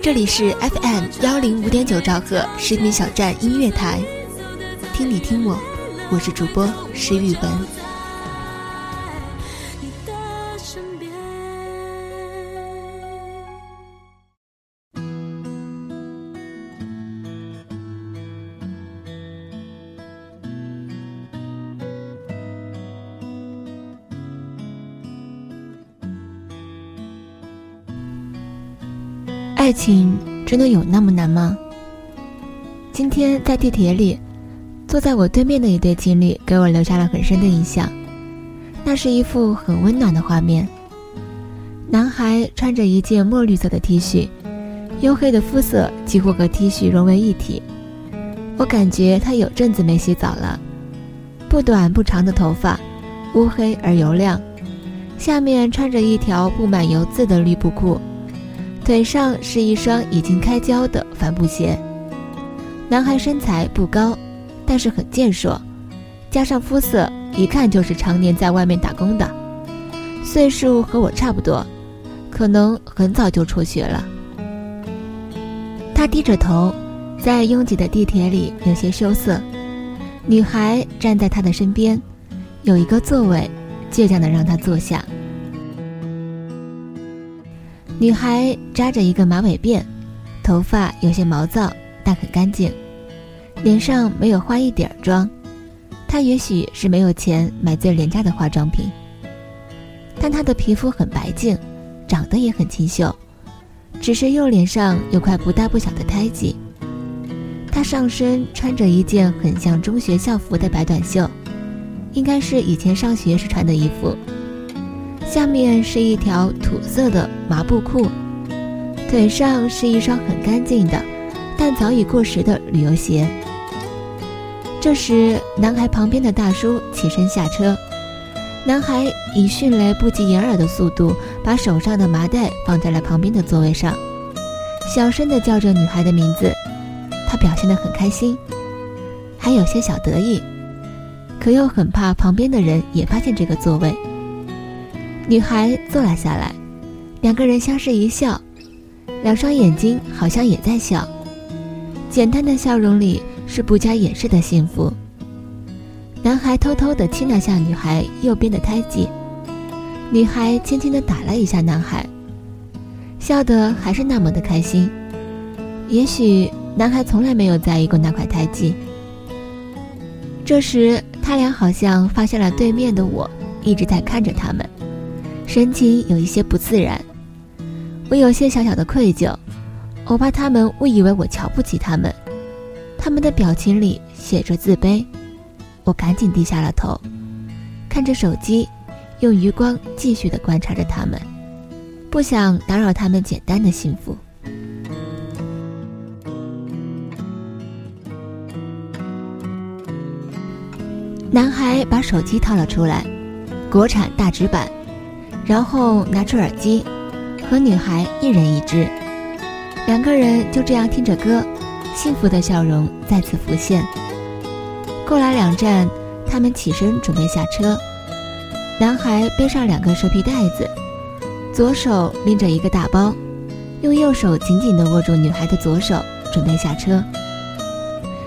这里是 FM 幺零五点九兆赫视频小站音乐台，听你听我，我是主播石宇文。情真的有那么难吗？今天在地铁里，坐在我对面的一对情侣给我留下了很深的印象。那是一幅很温暖的画面。男孩穿着一件墨绿色的 T 恤，黝黑的肤色几乎和 T 恤融为一体。我感觉他有阵子没洗澡了，不短不长的头发，乌黑而油亮，下面穿着一条布满油渍的绿布裤。腿上是一双已经开胶的帆布鞋。男孩身材不高，但是很健硕，加上肤色，一看就是常年在外面打工的。岁数和我差不多，可能很早就辍学了。他低着头，在拥挤的地铁里有些羞涩。女孩站在他的身边，有一个座位，倔强的让他坐下。女孩扎着一个马尾辫，头发有些毛躁，但很干净，脸上没有化一点妆。她也许是没有钱买最廉价的化妆品，但她的皮肤很白净，长得也很清秀，只是右脸上有块不大不小的胎记。她上身穿着一件很像中学校服的白短袖，应该是以前上学时穿的衣服。下面是一条土色的麻布裤，腿上是一双很干净的，但早已过时的旅游鞋。这时，男孩旁边的大叔起身下车，男孩以迅雷不及掩耳的速度把手上的麻袋放在了旁边的座位上，小声的叫着女孩的名字。他表现得很开心，还有些小得意，可又很怕旁边的人也发现这个座位。女孩坐了下来，两个人相视一笑，两双眼睛好像也在笑，简单的笑容里是不加掩饰的幸福。男孩偷偷地亲了下女孩右边的胎记，女孩轻轻地打了一下男孩，笑得还是那么的开心。也许男孩从来没有在意过那块胎记。这时，他俩好像发现了对面的我一直在看着他们。神情有一些不自然，我有些小小的愧疚，我怕他们误以为我瞧不起他们，他们的表情里写着自卑，我赶紧低下了头，看着手机，用余光继续的观察着他们，不想打扰他们简单的幸福。男孩把手机掏了出来，国产大直板。然后拿出耳机，和女孩一人一只，两个人就这样听着歌，幸福的笑容再次浮现。过来两站，他们起身准备下车，男孩背上两个蛇皮袋子，左手拎着一个大包，用右手紧紧地握住女孩的左手，准备下车。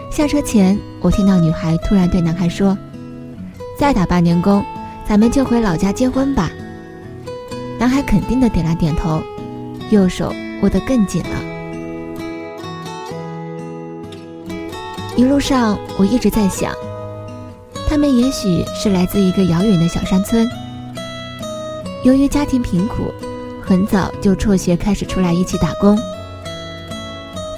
下车前，我听到女孩突然对男孩说：“再打半年工，咱们就回老家结婚吧。”男孩肯定的点了点头，右手握得更紧了。一路上我一直在想，他们也许是来自一个遥远的小山村，由于家庭贫苦，很早就辍学开始出来一起打工。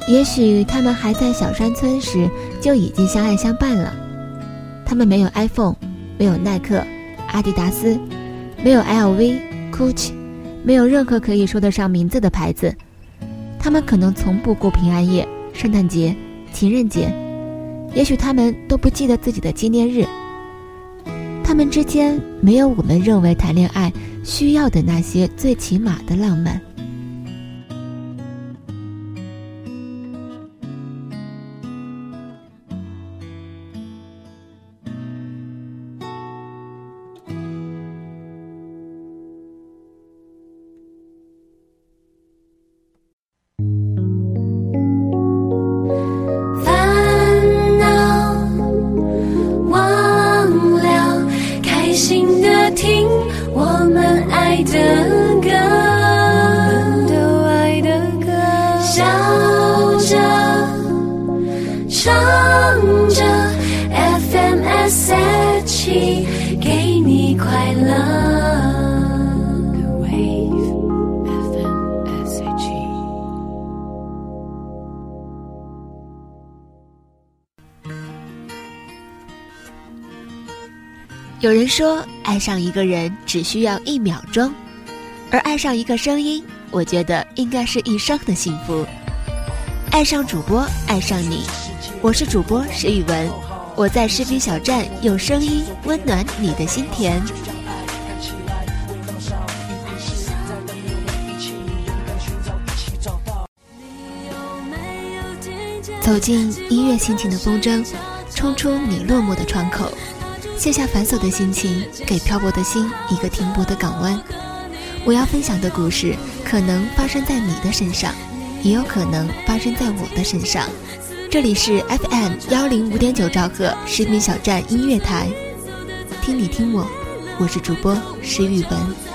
也许他们还在小山村时就已经相爱相伴了。他们没有 iPhone，没有耐克、阿迪达斯，没有 LV、Gucci，没有任何可以说得上名字的牌子。他们可能从不过平安夜、圣诞节、情人节，也许他们都不记得自己的纪念日。他们之间没有我们认为谈恋爱需要的那些最起码的浪漫。有人说，爱上一个人只需要一秒钟，而爱上一个声音，我觉得应该是一生的幸福。爱上主播，爱上你，我是主播石宇文，我在视频小站用声音温暖你的心田。走进音乐心情的风筝，冲出你落寞的窗口。卸下繁琐的心情，给漂泊的心一个停泊的港湾。我要分享的故事，可能发生在你的身上，也有可能发生在我的身上。这里是 FM 幺零五点九兆赫士兵小站音乐台，听你听我，我是主播石宇文。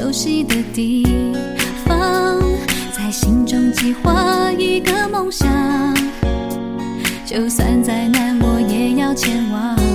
熟悉的地方，在心中计划一个梦想，就算再难，我也要前往。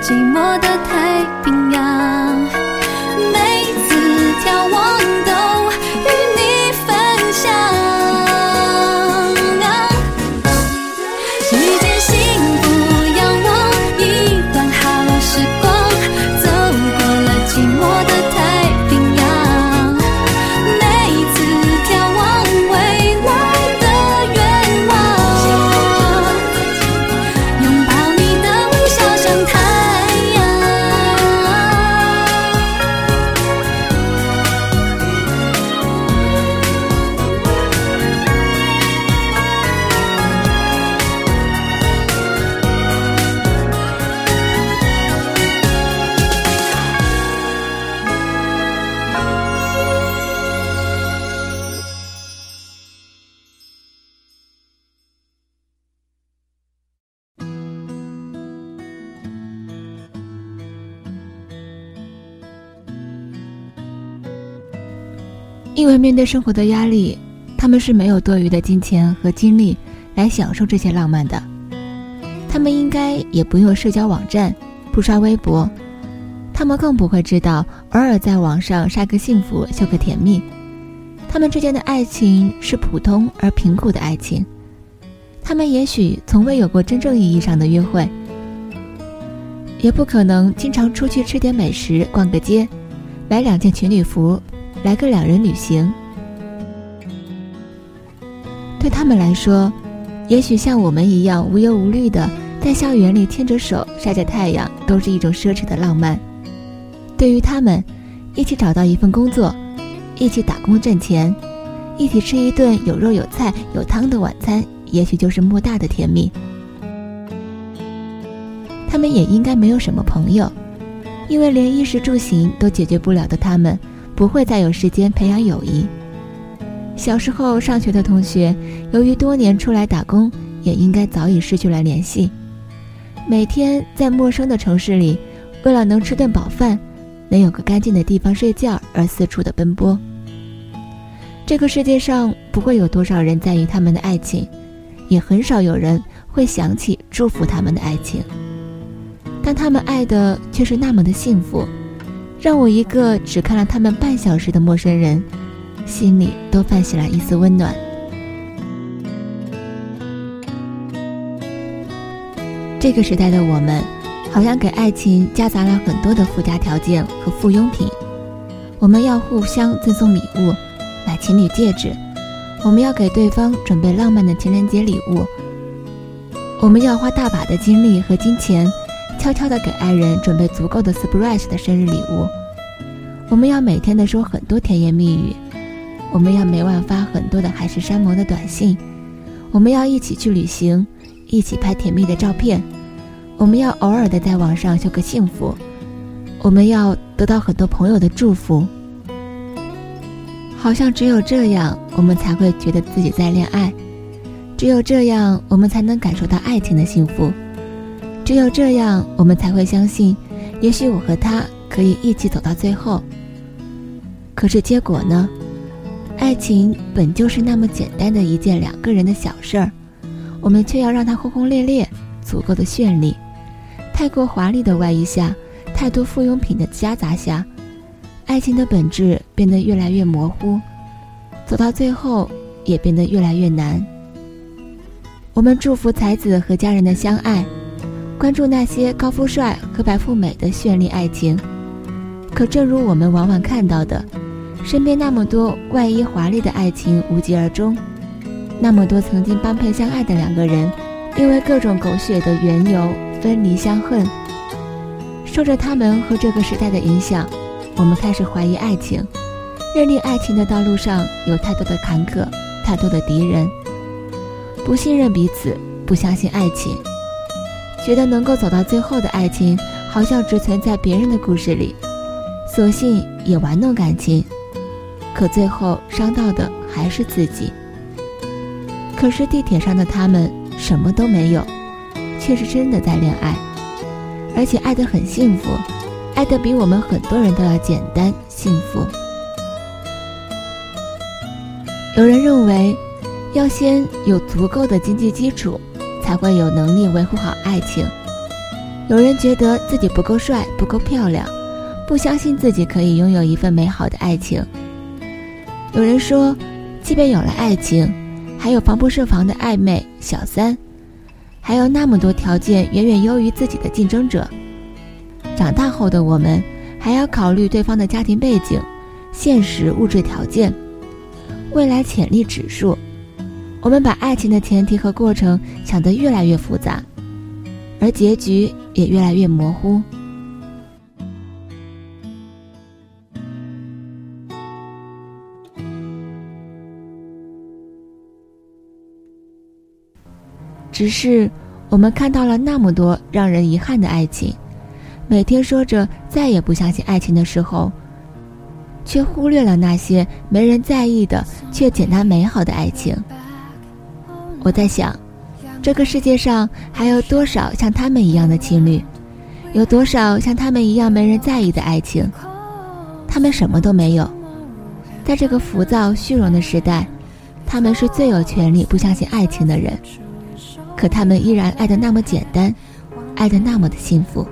寂寞的太平洋。因为面对生活的压力，他们是没有多余的金钱和精力来享受这些浪漫的。他们应该也不用社交网站，不刷微博，他们更不会知道偶尔在网上晒个幸福、秀个甜蜜。他们之间的爱情是普通而贫苦的爱情，他们也许从未有过真正意义上的约会，也不可能经常出去吃点美食、逛个街，买两件情侣服。来个两人旅行，对他们来说，也许像我们一样无忧无虑的在校园里牵着手晒着太阳，都是一种奢侈的浪漫。对于他们，一起找到一份工作，一起打工挣钱，一起吃一顿有肉有菜有汤的晚餐，也许就是莫大的甜蜜。他们也应该没有什么朋友，因为连衣食住行都解决不了的他们。不会再有时间培养友谊。小时候上学的同学，由于多年出来打工，也应该早已失去了联系。每天在陌生的城市里，为了能吃顿饱饭，能有个干净的地方睡觉而四处的奔波。这个世界上不会有多少人在意他们的爱情，也很少有人会想起祝福他们的爱情。但他们爱的却是那么的幸福。让我一个只看了他们半小时的陌生人，心里都泛起了一丝温暖。这个时代的我们，好像给爱情夹杂了很多的附加条件和附庸品。我们要互相赠送礼物，买情侣戒指；我们要给对方准备浪漫的情人节礼物；我们要花大把的精力和金钱。悄悄地给爱人准备足够的 surprise 的生日礼物，我们要每天的说很多甜言蜜语，我们要每晚发很多的海誓山盟的短信，我们要一起去旅行，一起拍甜蜜的照片，我们要偶尔的在网上秀个幸福，我们要得到很多朋友的祝福，好像只有这样，我们才会觉得自己在恋爱，只有这样，我们才能感受到爱情的幸福。只有这样，我们才会相信，也许我和他可以一起走到最后。可是结果呢？爱情本就是那么简单的一件两个人的小事儿，我们却要让它轰轰烈烈，足够的绚丽。太过华丽的外衣下，太多附庸品的夹杂下，爱情的本质变得越来越模糊，走到最后也变得越来越难。我们祝福才子和家人的相爱。关注那些高富帅和白富美的绚丽爱情，可正如我们往往看到的，身边那么多外衣华丽的爱情无疾而终，那么多曾经般配相爱的两个人，因为各种狗血的缘由分离相恨。受着他们和这个时代的影响，我们开始怀疑爱情，认定爱情的道路上有太多的坎坷，太多的敌人，不信任彼此，不相信爱情。觉得能够走到最后的爱情，好像只存在别人的故事里，索性也玩弄感情，可最后伤到的还是自己。可是地铁上的他们什么都没有，却是真的在恋爱，而且爱得很幸福，爱得比我们很多人都要简单幸福。有人认为，要先有足够的经济基础，才会有能力维护好爱情。有人觉得自己不够帅、不够漂亮，不相信自己可以拥有一份美好的爱情。有人说，即便有了爱情，还有防不胜防的暧昧、小三，还有那么多条件远远优于自己的竞争者。长大后的我们，还要考虑对方的家庭背景、现实物质条件、未来潜力指数。我们把爱情的前提和过程想得越来越复杂。而结局也越来越模糊。只是我们看到了那么多让人遗憾的爱情，每天说着再也不相信爱情的时候，却忽略了那些没人在意的却简单美好的爱情。我在想。这个世界上还有多少像他们一样的情侣？有多少像他们一样没人在意的爱情？他们什么都没有，在这个浮躁虚荣的时代，他们是最有权利不相信爱情的人。可他们依然爱得那么简单，爱得那么的幸福。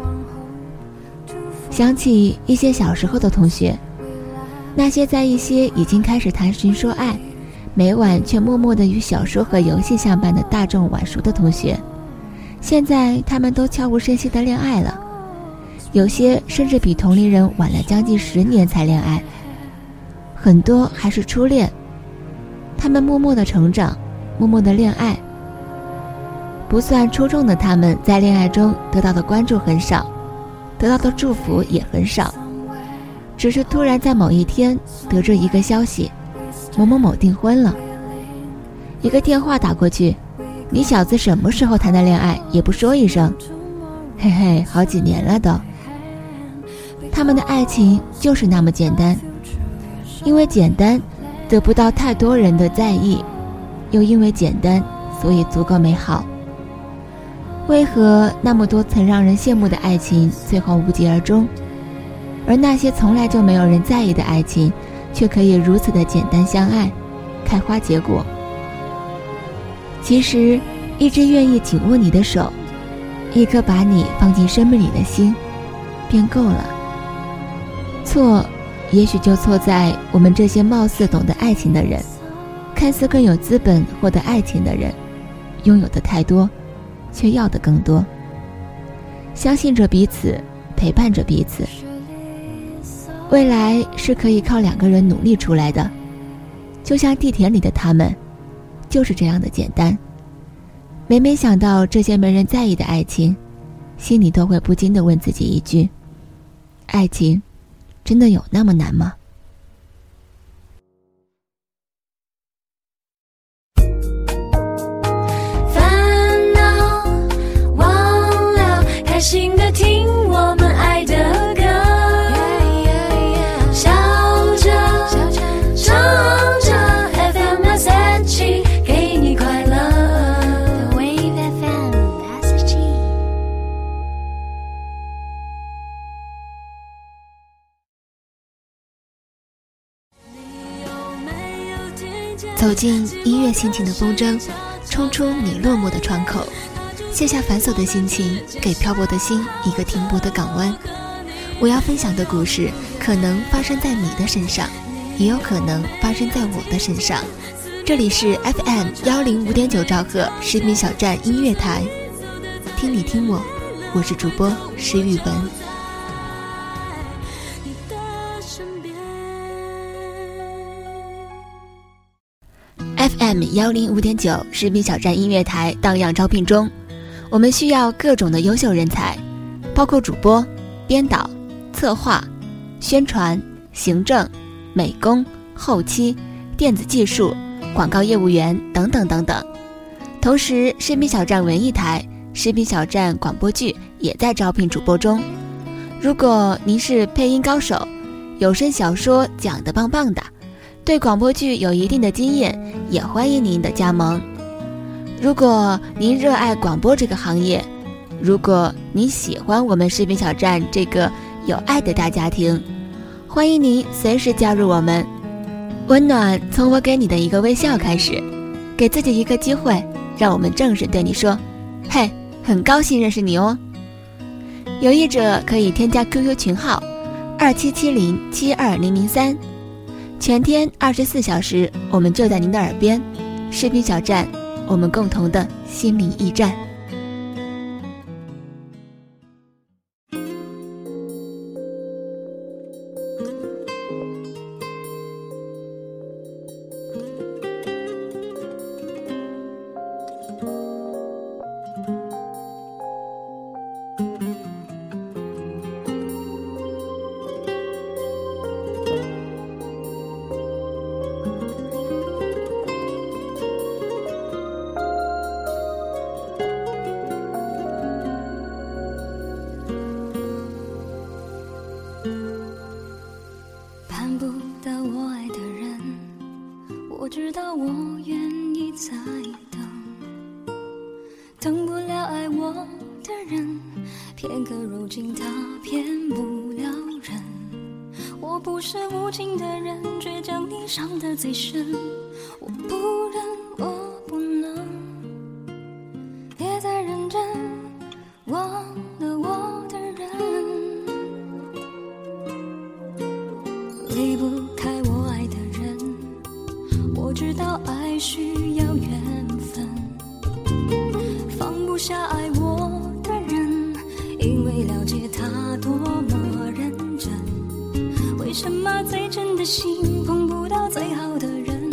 想起一些小时候的同学，那些在一些已经开始谈情说爱。每晚却默默的与小说和游戏相伴的大众晚熟的同学，现在他们都悄无声息的恋爱了，有些甚至比同龄人晚了将近十年才恋爱，很多还是初恋。他们默默的成长，默默的恋爱。不算出众的他们在恋爱中得到的关注很少，得到的祝福也很少，只是突然在某一天得知一个消息。某某某订婚了，一个电话打过去，你小子什么时候谈的恋爱也不说一声，嘿嘿，好几年了都。他们的爱情就是那么简单，因为简单，得不到太多人的在意，又因为简单，所以足够美好。为何那么多曾让人羡慕的爱情最后无疾而终，而那些从来就没有人在意的爱情？却可以如此的简单相爱，开花结果。其实，一只愿意紧握你的手，一颗把你放进生命里的心，便够了。错，也许就错在我们这些貌似懂得爱情的人，看似更有资本获得爱情的人，拥有的太多，却要的更多。相信着彼此，陪伴着彼此。未来是可以靠两个人努力出来的，就像地铁里的他们，就是这样的简单。每每想到这些没人在意的爱情，心里都会不禁的问自己一句：爱情，真的有那么难吗？烦恼忘了，开心心情的风筝，冲出你落寞的窗口，卸下繁琐的心情，给漂泊的心一个停泊的港湾。我要分享的故事，可能发生在你的身上，也有可能发生在我的身上。这里是 FM 幺零五点九兆赫士兵小站音乐台，听你听我，我是主播石宇文。FM 幺零五点九士兵小站音乐台荡漾招聘中，我们需要各种的优秀人才，包括主播、编导、策划、宣传、行政、美工、后期、电子技术、广告业务员等等等等。同时，士兵小站文艺台、士兵小站广播剧也在招聘主播中。如果您是配音高手，有声小说讲得棒棒的。对广播剧有一定的经验，也欢迎您的加盟。如果您热爱广播这个行业，如果您喜欢我们视频小站这个有爱的大家庭，欢迎您随时加入我们。温暖从我给你的一个微笑开始，给自己一个机会，让我们正式对你说：“嘿，很高兴认识你哦。”有意者可以添加 QQ 群号：二七七零七二零零三，全天二十四小时，我们就在您的耳边。视频小站，我们共同的心灵驿站。放不下爱我的人因为了解他多么认真。为什么最真的心碰不到最好的人？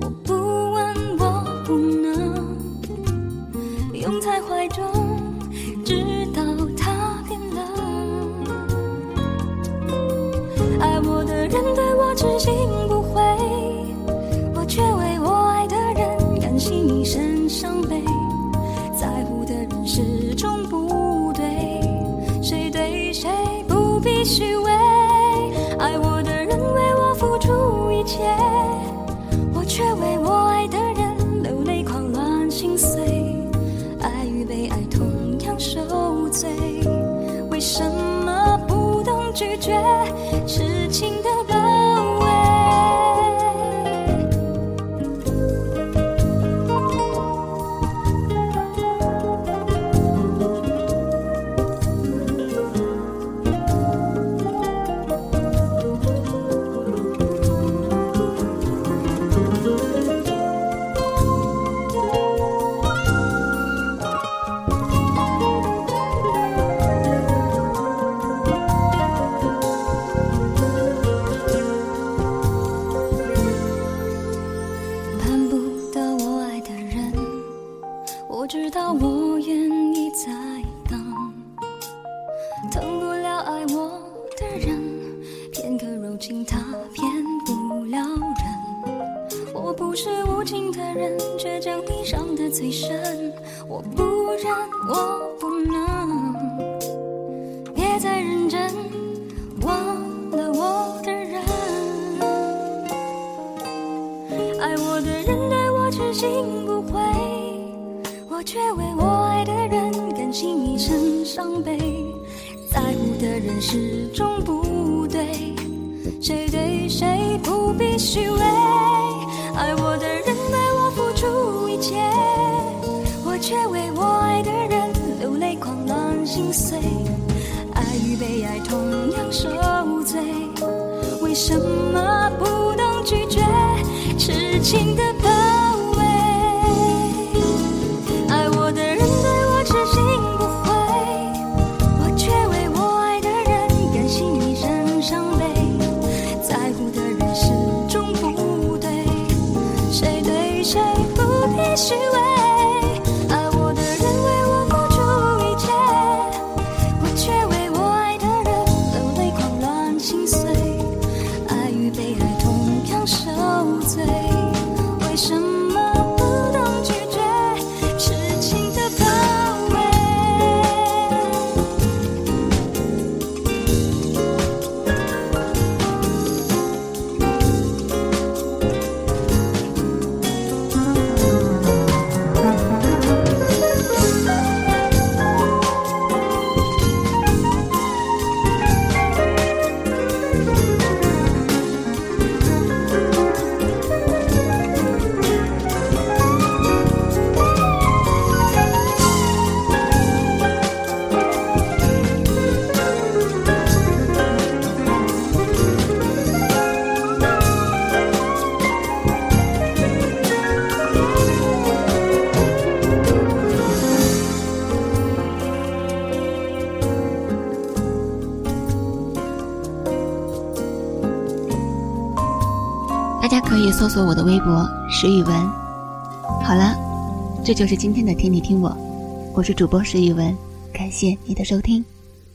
我不问我不能。拥在怀中直到他变冷。爱我的人对我痴心为什么不懂拒绝？他骗不了人我不是无情的人却将你伤的最深。我不忍我不能。别再认真忘了我的人爱我的人对我痴心不悔我却为我爱的人甘心一生伤悲。在乎的人始终不谁对谁不必虚伪，爱我的人为我付出一切，我却为我爱的人流泪狂乱心碎，爱与被爱同样受罪，为什么不能拒绝痴情的？搜索我的微博石宇文。好了，这就是今天的听你听我，我是主播石宇文，感谢你的收听。